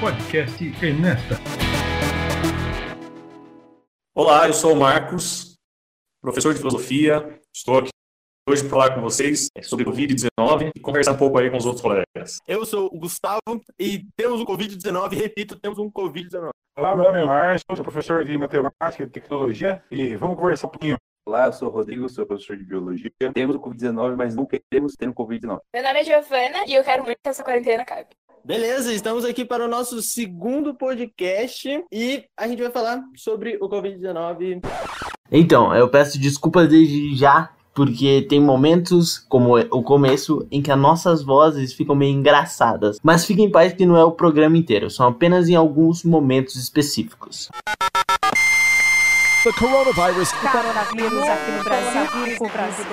podcast Enesta. Olá, eu sou o Marcos, professor de filosofia. Estou aqui hoje para falar com vocês sobre Covid-19 e conversar um pouco aí com os outros colegas. Eu sou o Gustavo e temos um Covid-19, repito, temos um Covid-19. Olá, meu nome é Márcio, sou professor de matemática e tecnologia e vamos conversar um pouquinho. Olá, eu sou o Rodrigo, sou professor de biologia. Temos o Covid-19, mas não queremos ter um Covid-19. Meu nome é Giovana e eu quero muito que essa quarentena acabe. Beleza, estamos aqui para o nosso segundo podcast e a gente vai falar sobre o Covid-19. Então, eu peço desculpas desde já, porque tem momentos, como o começo, em que as nossas vozes ficam meio engraçadas. Mas fiquem em paz que não é o programa inteiro, são apenas em alguns momentos específicos. The coronavirus. Coronavírus aqui no Brasil.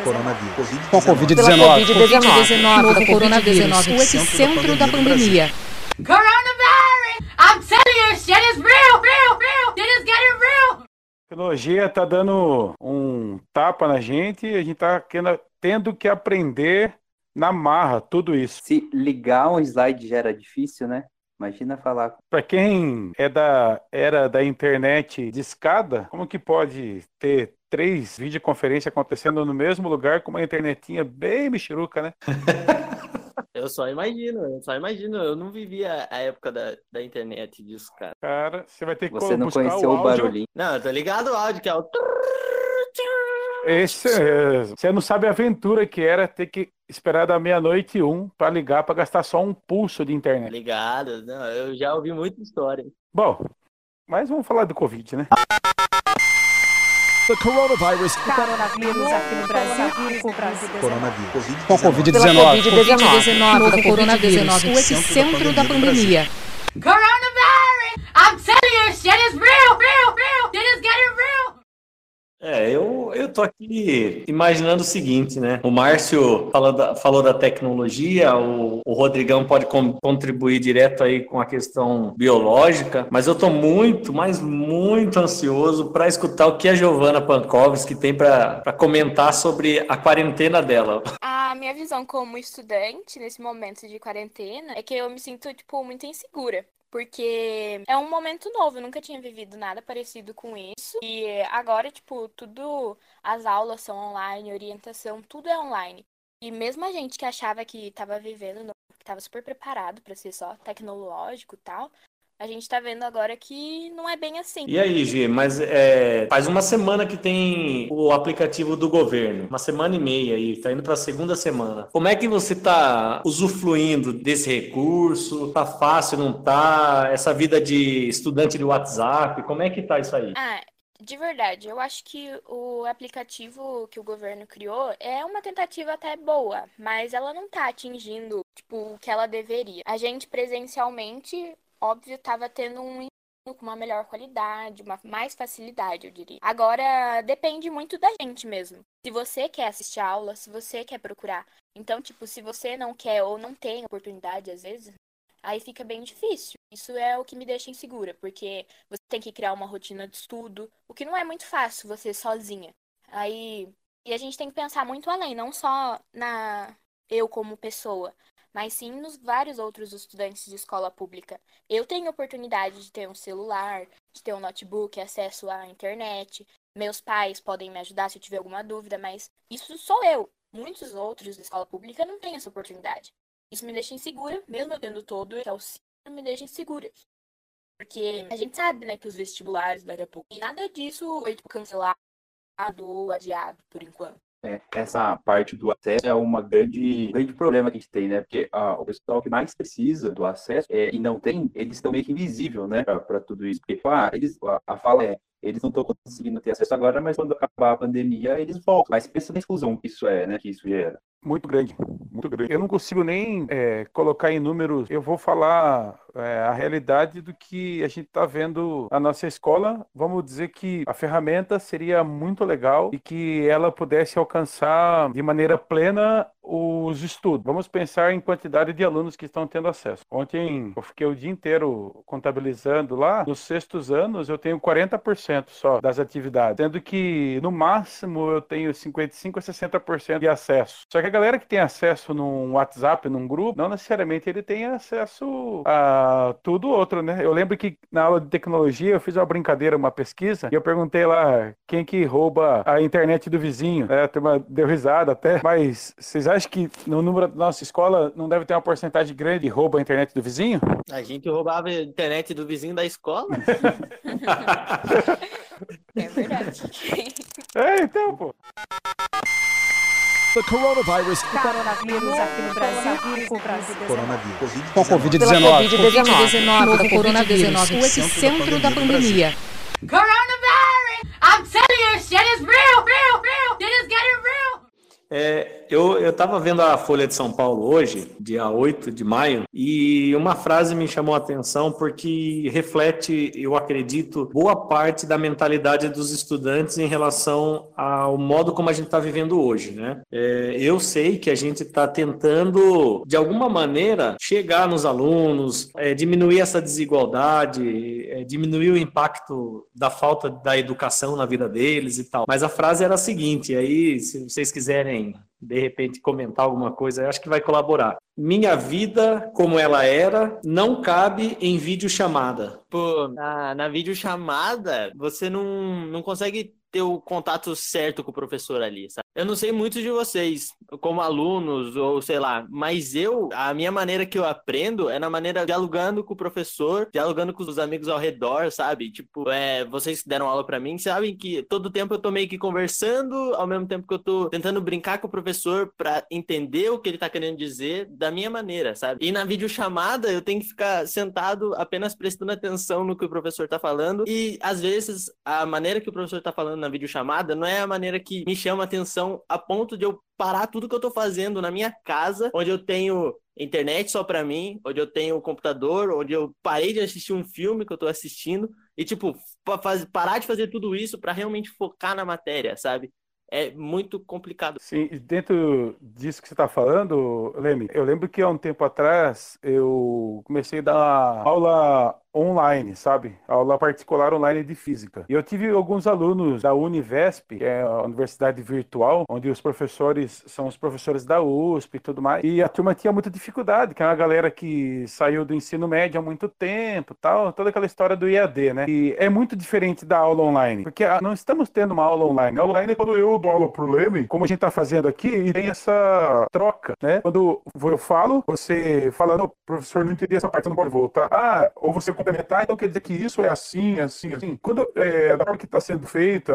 Coronavírus. Com Covid-19. Covid-19. Covid-19. O epicentro da pandemia. Coronavirus! I'm telling you, shit is real, real, real. Shit is getting real. A tecnologia tá dando um tapa na gente e a gente tá querendo- tendo que aprender na marra tudo isso. Se ligar um slide já era difícil, né? Imagina falar. Para quem é da era da internet de escada, como que pode ter três videoconferências acontecendo no mesmo lugar com uma internetinha bem mexeruca, né? Eu só imagino, eu só imagino. Eu não vivia a época da, da internet disso, cara. Cara, você vai ter que Você não buscar conheceu o áudio. barulhinho. Não, eu tô ligado ao áudio, que é o. Esse, é, você não sabe a aventura que era ter que esperar da meia-noite e um para ligar para gastar só um pulso de internet. Ligado, não, eu já ouvi muita história. Bom, mas vamos falar do Covid, né? The coronavirus. Coronavírus aqui no Brasil. Coronavírus. Com Covid-19. Covid-19. Novo coronavírus. O epicentro da pandemia. Coronavirus! I'm telling you, shit is real, real. É, eu, eu tô aqui imaginando o seguinte, né? O Márcio falou da, falou da tecnologia, o, o Rodrigão pode com- contribuir direto aí com a questão biológica, mas eu tô muito, mas muito ansioso para escutar o que a Giovana Pankovski tem para comentar sobre a quarentena dela. A minha visão como estudante nesse momento de quarentena é que eu me sinto, tipo, muito insegura. Porque é um momento novo, eu nunca tinha vivido nada parecido com isso. E agora, tipo, tudo, as aulas são online, orientação, tudo é online. E mesmo a gente que achava que tava vivendo, que tava super preparado pra ser só tecnológico e tal, a gente tá vendo agora que não é bem assim. E aí, Gi, mas é, faz uma semana que tem o aplicativo do governo, uma semana e meia aí, tá indo para a segunda semana. Como é que você tá usufruindo desse recurso? Tá fácil, não tá? Essa vida de estudante de WhatsApp, como é que tá isso aí? Ah, de verdade, eu acho que o aplicativo que o governo criou é uma tentativa até boa, mas ela não tá atingindo, tipo, o que ela deveria. A gente presencialmente, óbvio, tava tendo um ensino com uma melhor qualidade, uma mais facilidade, eu diria. Agora, depende muito da gente mesmo. Se você quer assistir a aula, se você quer procurar. Então, tipo, se você não quer ou não tem oportunidade, às vezes, aí fica bem difícil. Isso é o que me deixa insegura, porque você tem que criar uma rotina de estudo, o que não é muito fácil você sozinha. Aí, e a gente tem que pensar muito além, não só na eu como pessoa, mas sim nos vários outros estudantes de escola pública. Eu tenho oportunidade de ter um celular, de ter um notebook, acesso à internet. Meus pais podem me ajudar se eu tiver alguma dúvida, mas isso sou eu. Muitos outros da escola pública não têm essa oportunidade. Isso me deixa insegura, mesmo eu tendo todo esse auxílio, me deixa insegura. Porque a gente sabe, né, que os vestibulares daqui a pouco. E nada disso foi cancelado ou adiado por enquanto. É, essa parte do acesso é uma grande, grande problema que a gente tem, né? Porque ah, o pessoal que mais precisa do acesso é, e não tem, eles estão meio que invisível, né? Para tudo isso. Porque ah, eles, a, a fala é, eles não estão conseguindo ter acesso agora, mas quando acabar a pandemia, eles voltam. Mas pensa na exclusão que isso é, né? Que isso gera. Muito grande, muito grande. Eu não consigo nem é, colocar em números. Eu vou falar é, a realidade do que a gente está vendo na nossa escola. Vamos dizer que a ferramenta seria muito legal e que ela pudesse alcançar de maneira plena os estudos. Vamos pensar em quantidade de alunos que estão tendo acesso. Ontem eu fiquei o dia inteiro contabilizando lá. Nos sextos anos eu tenho 40% só das atividades, sendo que no máximo eu tenho 55 a 60% de acesso. Só que a galera que tem acesso num WhatsApp, num grupo, não necessariamente ele tem acesso a tudo outro, né? Eu lembro que na aula de tecnologia eu fiz uma brincadeira, uma pesquisa, e eu perguntei lá quem que rouba a internet do vizinho. É, a turma deu risada até, mas vocês acham que no número da nossa escola não deve ter uma porcentagem grande de roubo a internet do vizinho? A gente roubava a internet do vizinho da escola. É verdade. É, então, pô. The coronavirus. Coronavírus aqui no Brasil. O Brasil. Coronavírus. Com a Pela Covid-19. Covid-19. Novo coronavírus. O epicentro da pandemia. Coronavirus! I'm telling you, shit is real, real, real. Shit is getting real. É, eu estava vendo a Folha de São Paulo hoje, dia 8 de maio, e uma frase me chamou a atenção porque reflete, eu acredito, boa parte da mentalidade dos estudantes em relação ao modo como a gente está vivendo hoje, né? É, eu sei que a gente está tentando, de alguma maneira, chegar nos alunos, é, diminuir essa desigualdade, é, diminuir o impacto da falta da educação na vida deles e tal. Mas a frase era a seguinte, aí, se vocês quiserem de repente comentar alguma coisa, eu acho que vai colaborar. Minha vida, como ela era, não cabe em videochamada. Pô, na, na videochamada, você não, não consegue ter o contato certo com o professor ali, sabe? Eu não sei muitos de vocês, como alunos, ou sei lá, mas eu, a minha maneira que eu aprendo é na maneira dialogando com o professor, dialogando com os amigos ao redor, sabe? Tipo, é, vocês que deram aula pra mim sabem que todo tempo eu tô meio que conversando, ao mesmo tempo que eu tô tentando brincar com o professor pra entender o que ele tá querendo dizer da minha maneira, sabe? E na videochamada eu tenho que ficar sentado apenas prestando atenção no que o professor tá falando e às vezes a maneira que o professor tá falando na videochamada não é a maneira que me chama atenção a ponto de eu parar tudo que eu tô fazendo na minha casa, onde eu tenho internet só pra mim, onde eu tenho computador, onde eu parei de assistir um filme que eu tô assistindo e tipo, parar de fazer tudo isso pra realmente focar na matéria, sabe? É muito complicado. Sim, e dentro disso que você está falando, Leme, eu lembro que há um tempo atrás eu comecei a dar aula online, sabe? Aula particular online de física. E eu tive alguns alunos da Univesp, que é a universidade virtual, onde os professores são os professores da USP e tudo mais. E a turma tinha muita dificuldade, que é uma galera que saiu do ensino médio há muito tempo, tal, toda aquela história do IAD, né? E é muito diferente da aula online, porque ah, não estamos tendo uma aula online. A aula online é quando eu dou aula pro Leme, como a gente tá fazendo aqui, e tem essa troca, né? Quando eu falo, você fala, não, professor, não entendi essa parte, você não pode voltar. Ah, ou você complementar, então quer dizer que isso é assim, assim, assim. Quando é, da forma que está sendo feita,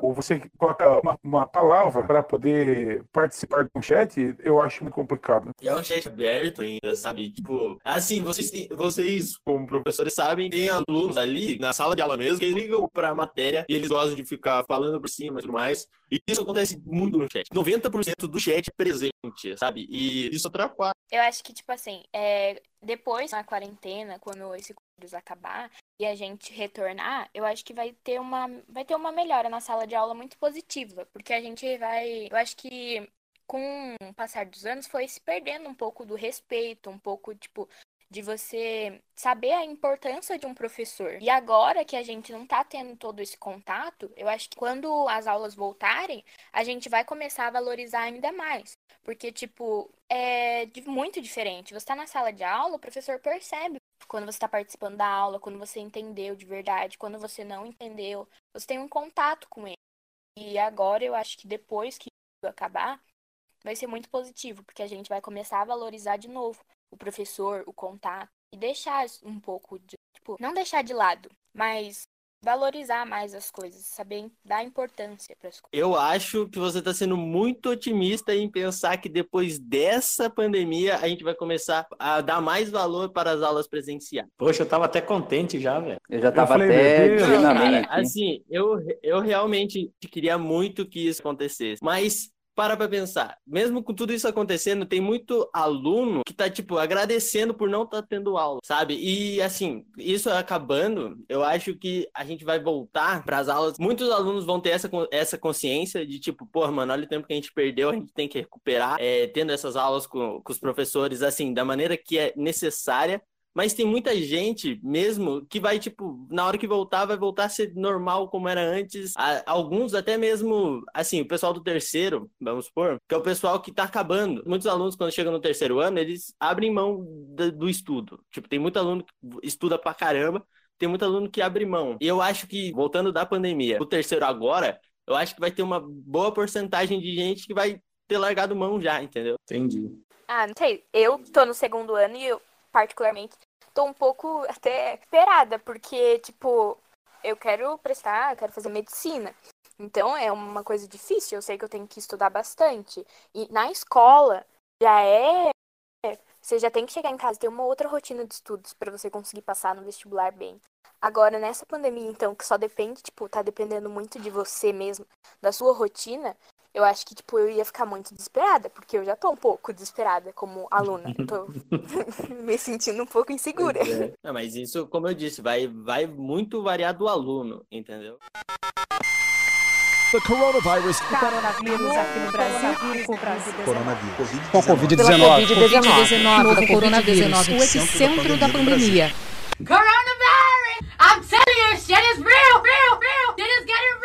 ou você coloca uma, uma palavra para poder participar do chat, eu acho muito complicado. E é um chat aberto ainda, sabe? Tipo, assim, vocês, têm- vocês, como professores, sabem, tem alunos ali na sala de aula mesmo que ligam pra matéria e eles gostam de ficar falando por cima e tudo mais. E isso acontece muito no chat. 90% do chat é presente, sabe? E isso atrapalha. Eu acho que, tipo assim, é, depois da quarentena, quando esse vírus acabar e a gente retornar, eu acho que vai ter uma, vai ter uma melhora na sala de aula muito positiva, porque a gente vai, eu acho que com o passar dos anos foi se perdendo um pouco do respeito, um pouco, tipo, de você saber a importância de um professor. E agora que a gente não tá tendo todo esse contato, eu acho que quando as aulas voltarem, a gente vai começar a valorizar ainda mais. Porque, tipo, é muito diferente. Você tá na sala de aula, o professor percebe quando você tá participando da aula, quando você entendeu de verdade, quando você não entendeu. Você tem um contato com ele. E agora eu acho que depois que acabar, vai ser muito positivo, porque a gente vai começar a valorizar de novo o professor, o contato, e deixar um pouco de, tipo, não deixar de lado, mas valorizar mais as coisas, saber dar importância para as coisas. Eu acho que você está sendo muito otimista em pensar que depois dessa pandemia a gente vai começar a dar mais valor para as aulas presenciais. Poxa, eu tava até contente já, velho. Eu já tava falei, até a Cara, assim, eu, eu realmente queria muito que isso acontecesse, mas para pra pensar, mesmo com tudo isso acontecendo, tem muito aluno que tá, tipo, agradecendo por não estar tendo aula, sabe? E, assim, isso acabando, eu acho que a gente vai voltar para as aulas. Muitos alunos vão ter essa, essa consciência de, tipo, pô, mano, olha o tempo que a gente perdeu, a gente tem que recuperar, é, tendo essas aulas com, com os professores, assim, da maneira que é necessária. Mas tem muita gente mesmo que vai, tipo, na hora que voltar, vai voltar a ser normal como era antes. Alguns até mesmo, assim, o pessoal do terceiro, vamos supor, que é o pessoal que tá acabando. Muitos alunos, quando chegam no terceiro ano, eles abrem mão do estudo. Tipo, tem muito aluno que estuda pra caramba, tem muito aluno que abre mão. E eu acho que, voltando da pandemia, o terceiro agora, eu acho que vai ter uma boa porcentagem de gente que vai ter largado mão já, entendeu? Entendi. Ah, não sei. Eu tô no segundo ano e eu, particularmente, tô um pouco até esperada, porque, tipo, eu quero prestar, eu quero fazer medicina. Então é uma coisa difícil, eu sei que eu tenho que estudar bastante. E na escola já é. Você já tem que chegar em casa e ter uma outra rotina de estudos pra você conseguir passar no vestibular bem. Agora, nessa pandemia, então, que só depende, tipo, tá dependendo muito de você mesmo, da sua rotina, eu acho que, tipo, eu ia ficar muito desesperada, porque eu já tô um pouco desesperada como aluna. Eu tô me sentindo um pouco insegura. É. Não, mas isso, como eu disse, vai, vai muito variar do aluno, entendeu? The coronavirus. Coronavírus aqui no Brasil. Coronavírus. Com Covid-19. Covid-19. Do coronavírus. O epicentro da pandemia. Coronavirus! I'm telling you, shit is real, real, real. Shit is getting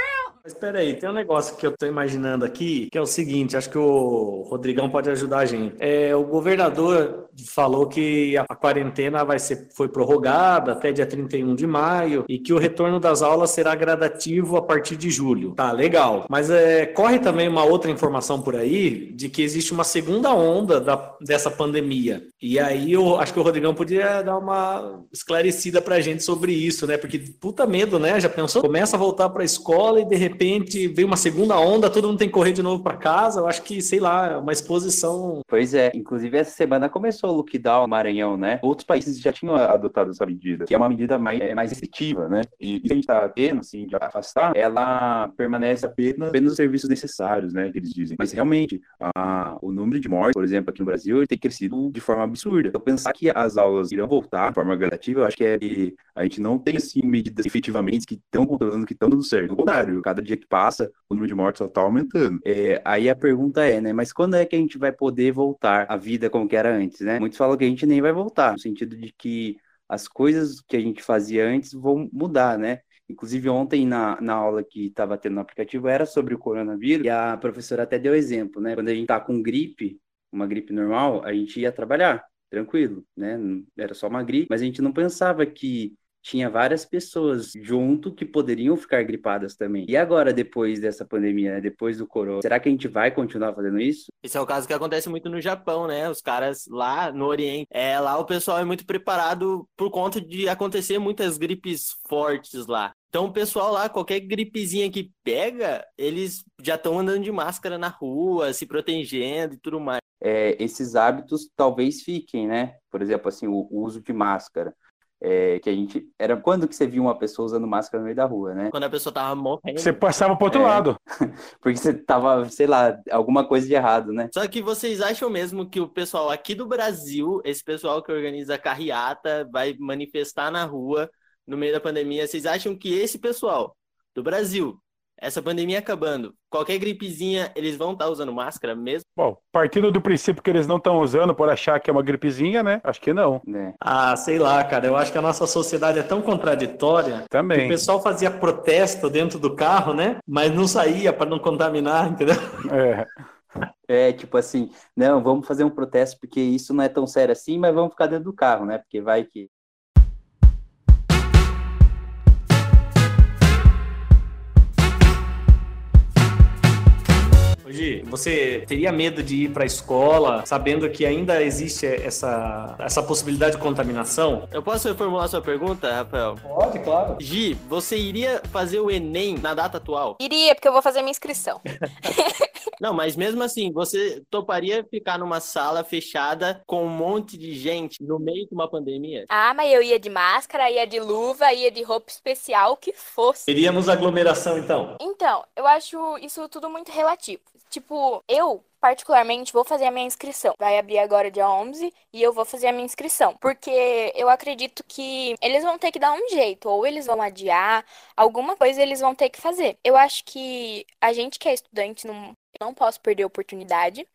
real. Mas peraí, tem um negócio que eu tô imaginando aqui, que é o seguinte, acho que o Rodrigão pode ajudar a gente. É, o governador falou que a quarentena vai ser, foi prorrogada até dia 31 de maio e que o retorno das aulas será gradativo a partir de julho. Tá, legal. Mas é, corre também uma outra informação por aí de que existe uma segunda onda da- dessa pandemia. E aí eu acho que o Rodrigão podia dar uma esclarecida pra gente sobre isso, né? Porque puta medo, né? Já pensou? Começa a voltar pra escola e de repente vem uma segunda onda, todo mundo tem que correr de novo pra casa. Eu acho que, sei lá, é uma exposição. Pois é, inclusive essa semana começou o lockdown no Maranhão, né? Outros países já tinham adotado essa medida, que é uma medida mais, é, mais restritiva, né? E que a gente tá tendo, assim, de afastar, ela permanece apenas, apenas os serviços necessários, né? Que eles dizem. Mas realmente, a, o número de mortes, por exemplo, aqui no Brasil, tem crescido de forma absurda. Então, pensar que as aulas irão voltar de forma gradativa, eu acho que é que a gente não tem, assim, medidas efetivamente que estão controlando, que estão dando certo. Ao contrário, cada dia que passa, o número de mortes só tá aumentando. É, aí a pergunta é, né? Mas quando é que a gente vai poder voltar à vida como que era antes, né? Muitos falam que a gente nem vai voltar, no sentido de que as coisas que a gente fazia antes vão mudar, né? Inclusive, ontem, na, na aula que estava tendo no aplicativo, era sobre o coronavírus, e a professora até deu exemplo, né? Quando a gente tá com gripe, uma gripe normal, a gente ia trabalhar, tranquilo, né? Era só uma gripe, mas a gente não pensava que tinha várias pessoas junto que poderiam ficar gripadas também. E agora, depois dessa pandemia, né? depois do corona, será que a gente vai continuar fazendo isso? Esse é o caso que acontece muito no Japão, né? Os caras lá no Oriente, é, lá o pessoal é muito preparado por conta de acontecer muitas gripes fortes lá. Então, o pessoal lá, qualquer gripezinha que pega, eles já estão andando de máscara na rua, se protegendo e tudo mais. é, esses hábitos talvez fiquem, né? Por exemplo, assim, o, o uso de máscara. É, que a gente. Era quando que você viu uma pessoa usando máscara no meio da rua, né? Quando a pessoa tava morrendo. Você passava pro outro É. lado. Porque você tava, sei lá, alguma coisa de errado, né? Só que vocês acham mesmo que o pessoal aqui do Brasil, esse pessoal que organiza carreata, vai manifestar na rua no meio da pandemia, vocês acham que esse pessoal do Brasil, essa pandemia acabando, qualquer gripezinha, eles vão estar usando máscara mesmo? Bom, partindo do princípio que eles não estão usando por achar que é uma gripezinha, né? Acho que não. né? Ah, sei lá, cara. Eu acho que a nossa sociedade é tão contraditória. que O Também. pessoal fazia protesto dentro do carro, né? Mas não saía para não contaminar, entendeu? É. É tipo assim, não, vamos fazer um protesto porque isso não é tão sério assim, mas vamos ficar dentro do carro, né? Porque vai que. Hoje, você teria medo de ir para a escola sabendo que ainda existe essa, essa possibilidade de contaminação? Eu posso reformular sua pergunta, Rafael? Pode, claro. Gi, você iria fazer o Enem na data atual? Iria, porque eu vou fazer minha inscrição. Não, mas mesmo assim, você toparia ficar numa sala fechada com um monte de gente no meio de uma pandemia? Ah, mas eu ia de máscara, ia de luva, ia de roupa especial, o que fosse. Teríamos aglomeração, então. Então, eu acho isso tudo muito relativo. Tipo, eu, particularmente, vou fazer a minha inscrição. Vai abrir agora dia 11 e eu vou fazer a minha inscrição. Porque eu acredito que eles vão ter que dar um jeito, ou eles vão adiar, alguma coisa eles vão ter que fazer. Eu acho que a gente que é estudante não, não posso perder a oportunidade.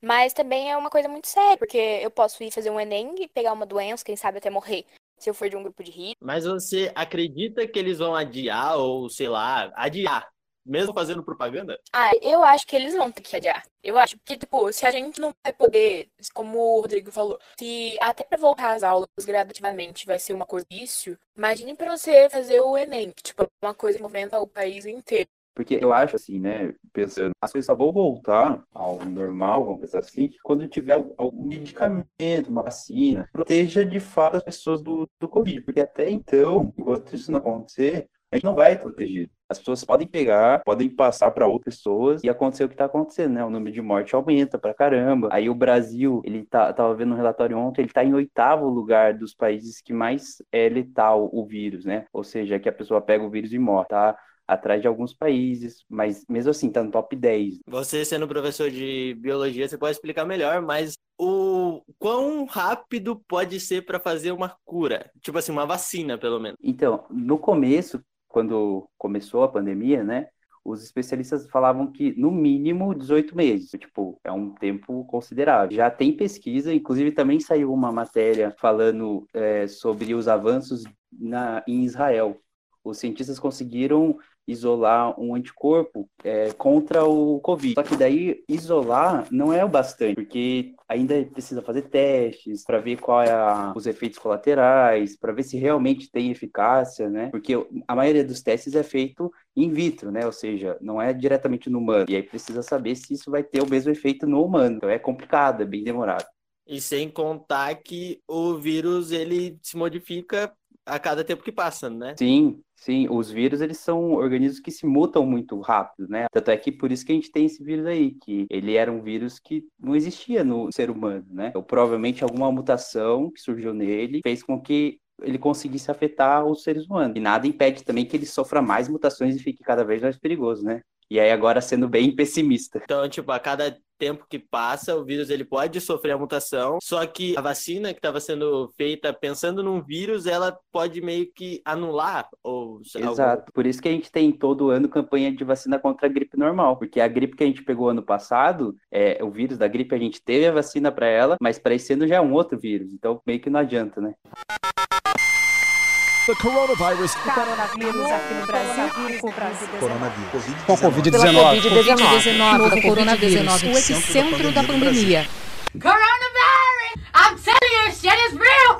Mas também é uma coisa muito séria, porque eu posso ir fazer um Enem e pegar uma doença, quem sabe até morrer, se eu for de um grupo de risco. Mas você acredita que eles vão adiar ou, sei lá, adiar, mesmo fazendo propaganda? Ah, eu acho que eles vão ter que adiar. Eu acho que, tipo, se a gente não vai poder, como o Rodrigo falou, se até pra voltar às aulas gradativamente vai ser uma coisa difícil, imagine pra você fazer o Enem, que, tipo, é uma coisa que movimenta o país inteiro. Porque eu acho assim, né, pensando, as coisas só vão voltar ao normal, vamos pensar assim, quando tiver algum medicamento, uma vacina, proteja de fato as pessoas do, do Covid. Porque até então, enquanto isso não acontecer, a gente não vai protegido. As pessoas podem pegar, podem passar para outras pessoas e acontecer o que está acontecendo, né? O número de mortes aumenta pra caramba. Aí o Brasil, ele tá, tava vendo um relatório ontem, ele está em oitavo lugar dos países que mais é letal o vírus, né? Ou seja, que a pessoa pega o vírus e morre, tá? Atrás de alguns países, mas mesmo assim, tá no top 10. Você sendo professor de biologia, você pode explicar melhor, mas o quão rápido pode ser para fazer uma cura? Tipo assim, uma vacina, pelo menos. Então, no começo, quando começou a pandemia, né? Os especialistas falavam que no mínimo 18 meses, tipo, é um tempo considerável. Já tem pesquisa, inclusive também saiu uma matéria falando é, sobre os avanços na, em Israel. Os cientistas conseguiram isolar um anticorpo é, contra o Covid. Só que daí isolar não é o bastante, porque ainda precisa fazer testes para ver qual é a, os efeitos colaterais, para ver se realmente tem eficácia, né? Porque a maioria dos testes é feito in vitro, né? Ou seja, não é diretamente no humano. E aí precisa saber se isso vai ter o mesmo efeito no humano. Então é complicado, é bem demorado. E sem contar que o vírus ele se modifica a cada tempo que passa, né? Sim, sim. Os vírus, eles são organismos que se mutam muito rápido, né? Tanto é que por isso que a gente tem esse vírus aí, que ele era um vírus que não existia no ser humano, né? Então, provavelmente alguma mutação que surgiu nele fez com que ele conseguisse afetar os seres humanos. E nada impede também que ele sofra mais mutações e fique cada vez mais perigoso, né? E aí agora sendo bem pessimista. Então, tipo, a cada tempo que passa, o vírus ele pode sofrer a mutação, só que a vacina que estava sendo feita pensando num vírus, ela pode meio que anular ou Exato. Algo... Por isso que a gente tem todo ano campanha de vacina contra a gripe normal, porque a gripe que a gente pegou ano passado, é o vírus da gripe a gente teve a vacina para ela, mas para esse ano já é um outro vírus, então meio que não adianta, né? The coronavirus. O coronavírus aqui no Brasil. Coronavírus. Com Covid-19. Covid-19. Novo coronavírus. O epicentro da pandemia. Coronavirus! I'm telling you, shit is real.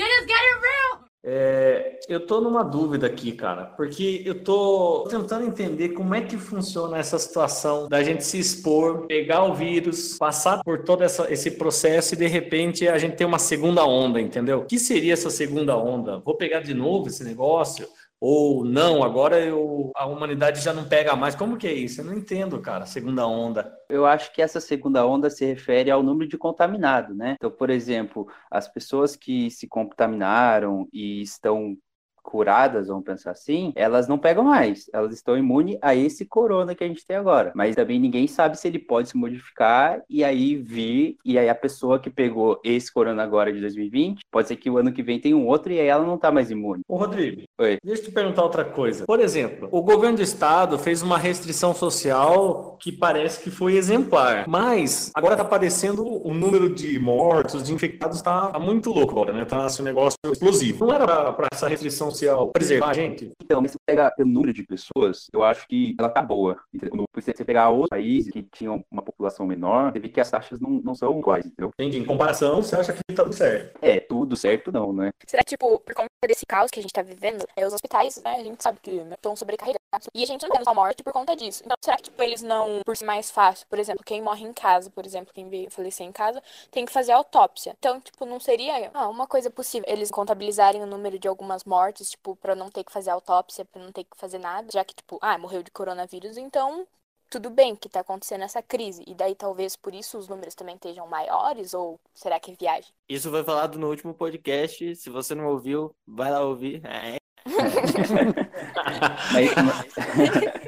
Shit is getting real. É, eu tô numa dúvida aqui, cara, porque eu tô tentando entender como é que funciona essa situação da gente se expor, pegar o vírus, passar por todo essa, esse processo e de repente a gente ter uma segunda onda, entendeu? O que seria essa segunda onda? Vou pegar de novo esse negócio? Ou não, agora eu, a humanidade já não pega mais. Como que é isso? Eu não entendo, cara, segunda onda. Eu acho que essa segunda onda se refere ao número de contaminados, né? Então, por exemplo, as pessoas que se contaminaram e estão curadas, vamos pensar assim, elas não pegam mais. Elas estão imunes a esse corona que a gente tem agora. Mas também ninguém sabe se ele pode se modificar e aí vir, e aí a pessoa que pegou esse corona agora de 2020, pode ser que o ano que vem tenha um outro e aí ela não tá mais imune. Ô, Rodrigo, Oi. deixa eu te perguntar outra coisa. Por exemplo, o governo do estado fez uma restrição social que parece que foi exemplar, mas agora tá aparecendo o número de mortos, de infectados, tá, tá muito louco agora, né? Tá assim, um negócio explosivo. Não era pra, pra essa restrição social preservar a gente? Então, mas se você pega o número de pessoas, eu acho que ela tá boa. Se você pegar outros países que tinham uma população menor, você vê que as taxas não, não são iguais, entendeu? Entendi. Em comparação, você acha que tá tudo certo? É, tudo certo não, né? Será que, tipo, por conta desse caos que a gente tá vivendo, é, os hospitais, né, a gente sabe que estão sobrecarregados. E a gente não tem a morte por conta disso. Então, será que, tipo, eles não, por ser mais fácil, por exemplo, quem morre em casa, por exemplo, quem veio falecer em casa, tem que fazer autópsia. Então, tipo, não seria ah, uma coisa possível eles contabilizarem o número de algumas mortes, tipo, pra não ter que fazer autópsia, pra não ter que fazer nada, já que, tipo, ah, morreu de coronavírus, então tudo bem que tá acontecendo essa crise. E daí talvez por isso os números também estejam maiores, ou será que é viagem? Isso foi falado no último podcast. Se você não ouviu, vai lá ouvir. É. mas,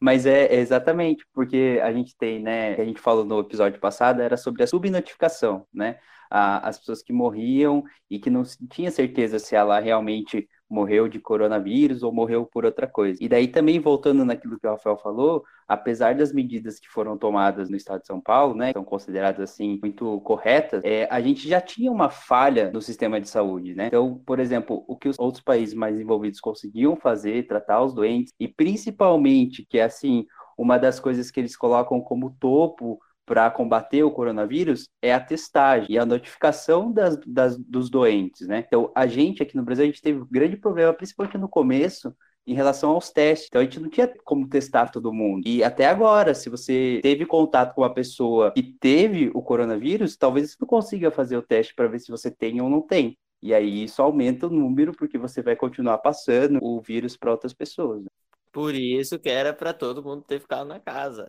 mas é exatamente porque a gente tem, né? A gente falou no episódio passado era sobre a subnotificação, né? a- as pessoas que morriam e que não tinha certeza se ela realmente morreu de coronavírus ou morreu por outra coisa. E daí também voltando naquilo que o Rafael falou, apesar das medidas que foram tomadas no estado de São Paulo, né, são consideradas assim muito corretas, é, a gente já tinha uma falha no sistema de saúde, né? Então, por exemplo, o que os outros países mais envolvidos conseguiam fazer, tratar os doentes e principalmente que é assim uma das coisas que eles colocam como topo para combater o coronavírus é a testagem e a notificação das, das- dos doentes, né? Então, a gente aqui no Brasil, a gente teve um grande problema, principalmente no começo, em relação aos testes. Então, a gente não tinha como testar todo mundo. E até agora, se você teve contato com uma pessoa que teve o coronavírus, talvez você não consiga fazer o teste para ver se você tem ou não tem. E aí, isso aumenta o número, porque você vai continuar passando o vírus para outras pessoas. né? Por isso que era pra todo mundo ter ficado na casa.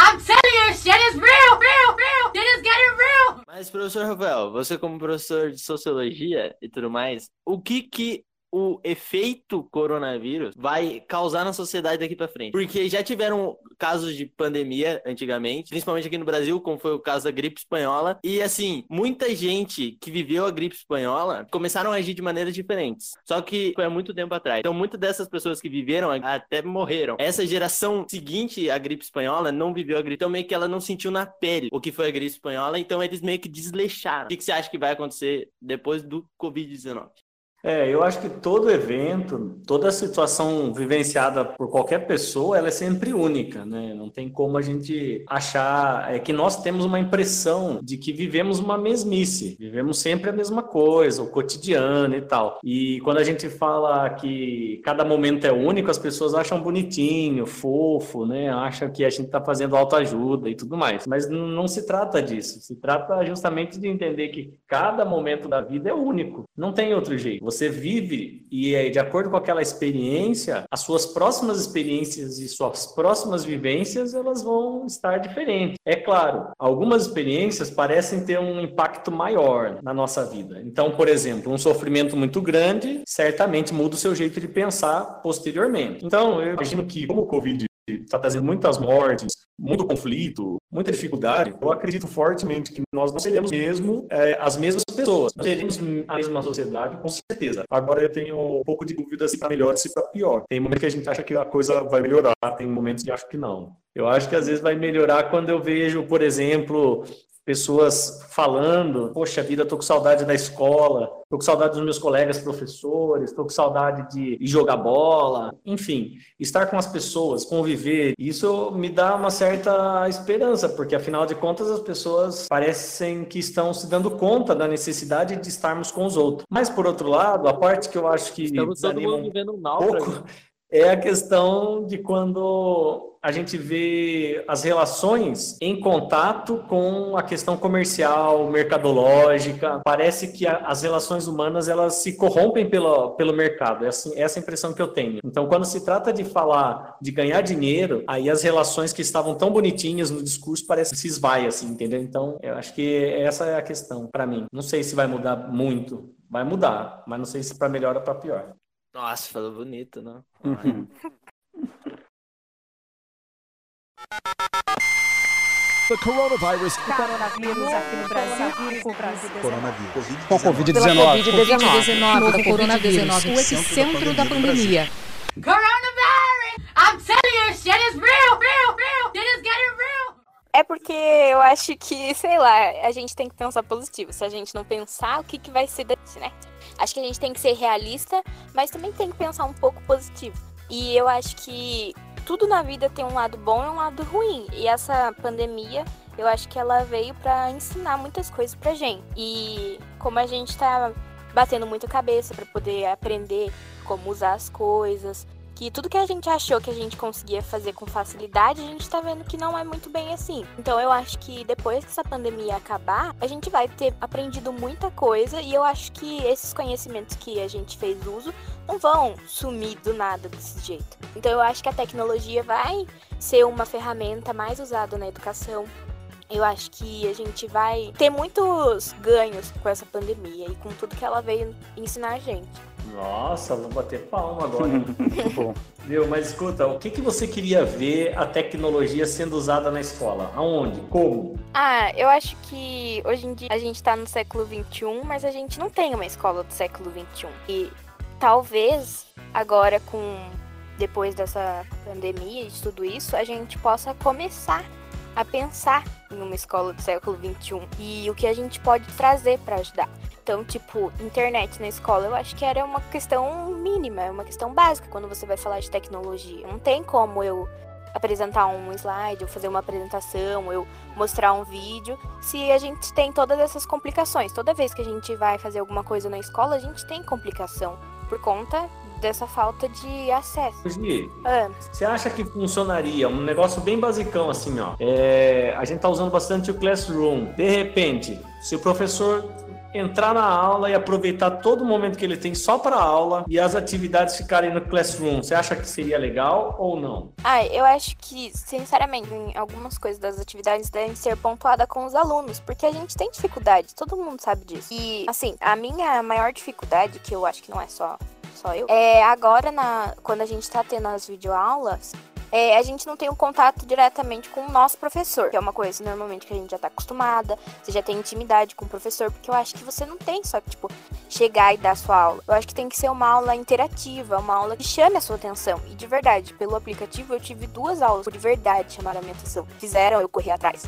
I'm telling you, shit is real, real, real. Shit is getting real. Mas, professor Rafael, você como professor de sociologia e tudo mais, o que que o efeito coronavírus vai causar na sociedade daqui pra frente? Porque já tiveram casos de pandemia antigamente, principalmente aqui no Brasil, como foi o caso da gripe espanhola, e assim, muita gente que viveu a gripe espanhola começaram a agir de maneiras diferentes. Só que foi há muito tempo atrás. Então, muitas dessas pessoas que viveram até morreram. Essa geração seguinte à gripe espanhola não viveu a gripe, então meio que ela não sentiu na pele o que foi a gripe espanhola, então eles meio que desleixaram. O que que você acha que vai acontecer depois do Covid-19? É, eu acho que todo evento, toda situação vivenciada por qualquer pessoa, ela é sempre única, né? Não tem como a gente achar é que nós temos uma impressão de que vivemos uma mesmice, vivemos sempre a mesma coisa, o cotidiano e tal. E quando a gente fala que cada momento é único, as pessoas acham bonitinho, fofo, né? Acham que a gente está fazendo autoajuda e tudo mais. Mas não se trata disso. Se trata justamente de entender que cada momento da vida é único. Não tem outro jeito. Você vive e é de acordo com aquela experiência, as suas próximas experiências e suas próximas vivências, elas vão estar diferentes. É claro, algumas experiências parecem ter um impacto maior na nossa vida. Então, por exemplo, um sofrimento muito grande certamente muda o seu jeito de pensar posteriormente. Então, eu imagino que como o Covid está trazendo muitas mortes, muito conflito, muita dificuldade, eu acredito fortemente que nós não seremos mesmo é, as mesmas pessoas. Nós seremos a mesma sociedade, com certeza. Agora eu tenho um pouco de dúvida se para melhor ou se para pior. Tem momentos que a gente acha que a coisa vai melhorar, tem momentos que acho que não. Eu acho que às vezes vai melhorar quando eu vejo, por exemplo, pessoas falando, poxa vida, tô com saudade da escola, tô com saudade dos meus colegas professores, tô com saudade de, jogar bola, enfim, estar com as pessoas, conviver, isso me dá uma certa esperança, porque afinal de contas as pessoas parecem que estão se dando conta da necessidade de estarmos com os outros. Mas por outro lado, a parte que eu acho que Estamos todo mundo vivendo um pouco é a questão de quando a gente vê as relações em contato com a questão comercial, mercadológica. Parece que a- as relações humanas elas se corrompem pelo, pelo mercado. É assim, essa é a impressão que eu tenho. Então, quando se trata de falar de ganhar dinheiro, aí as relações que estavam tão bonitinhas no discurso parece que se esvai, assim, entendeu? Então, eu acho que essa é a questão para mim. Não sei se vai mudar muito. Vai mudar, mas não sei se para melhor ou para pior. Nossa, falou bonito, não? The coronavirus. Coronavírus aqui no Brasil. Coronavírus. Com Com Covid-19. Covid-19. Covid-19, novo coronavírus, o epicentro da pandemia. Coronavirus. I'm telling you, shit is real, real, real. Shit is getting real. É porque eu acho que, sei lá, a gente tem que pensar positivo. Se a gente não pensar, o que, que vai ser desse, né? Acho que a gente tem que ser realista, mas também tem que pensar um pouco positivo. E eu acho que tudo na vida tem um lado bom e um lado ruim. E essa pandemia, eu acho que ela veio pra ensinar muitas coisas pra gente. E como a gente tá batendo muita cabeça pra poder aprender como usar as coisas, que tudo que a gente achou que a gente conseguia fazer com facilidade, a gente tá vendo que não é muito bem assim. Então eu acho que depois que essa pandemia acabar, a gente vai ter aprendido muita coisa e eu acho que esses conhecimentos que a gente fez uso não vão sumir do nada desse jeito. Então eu acho que a tecnologia vai ser uma ferramenta mais usada na educação. Eu acho que a gente vai ter muitos ganhos com essa pandemia e com tudo que ela veio ensinar a gente. Nossa, vou bater palma agora. bom. Viu? Mas escuta, o que, que você queria ver a tecnologia sendo usada na escola? Aonde? Como? Ah, eu acho que hoje em dia a gente tá no século XXI, mas a gente não tem uma escola do século XXI. E talvez agora com depois dessa pandemia e de tudo isso, a gente possa começar a pensar em uma escola do século XXI e o que a gente pode trazer para ajudar. Então, tipo, internet na escola, eu acho que era uma questão mínima, é uma questão básica quando você vai falar de tecnologia. Não tem como eu apresentar um slide, eu fazer uma apresentação, eu mostrar um vídeo, se a gente tem todas essas complicações. Toda vez que a gente vai fazer alguma coisa na escola, a gente tem complicação por conta dessa falta de acesso. Gi, Ah, Você acha que funcionaria um negócio bem basicão assim, ó? É, a gente tá usando bastante o Classroom. De repente, se o professor entrar na aula e aproveitar todo o momento que ele tem só para aula e as atividades ficarem no Classroom, você acha que seria legal ou não? Ah, eu acho que, sinceramente, em algumas coisas das atividades devem ser pontuadas com os alunos, porque a gente tem dificuldade, todo mundo sabe disso. E, assim, a minha maior dificuldade, que eu acho que não é só, só eu, é agora, na, quando a gente tá tendo as videoaulas, é, a gente não tem um contato diretamente com o nosso professor, que é uma coisa normalmente que a gente já tá acostumada, você já tem intimidade com o professor, porque eu acho que você não tem só, tipo, chegar e dar sua aula. Eu acho que tem que ser uma aula interativa, uma aula que chame a sua atenção. E de verdade, pelo aplicativo eu tive duas aulas que de verdade chamaram a minha atenção. Fizeram eu correr atrás.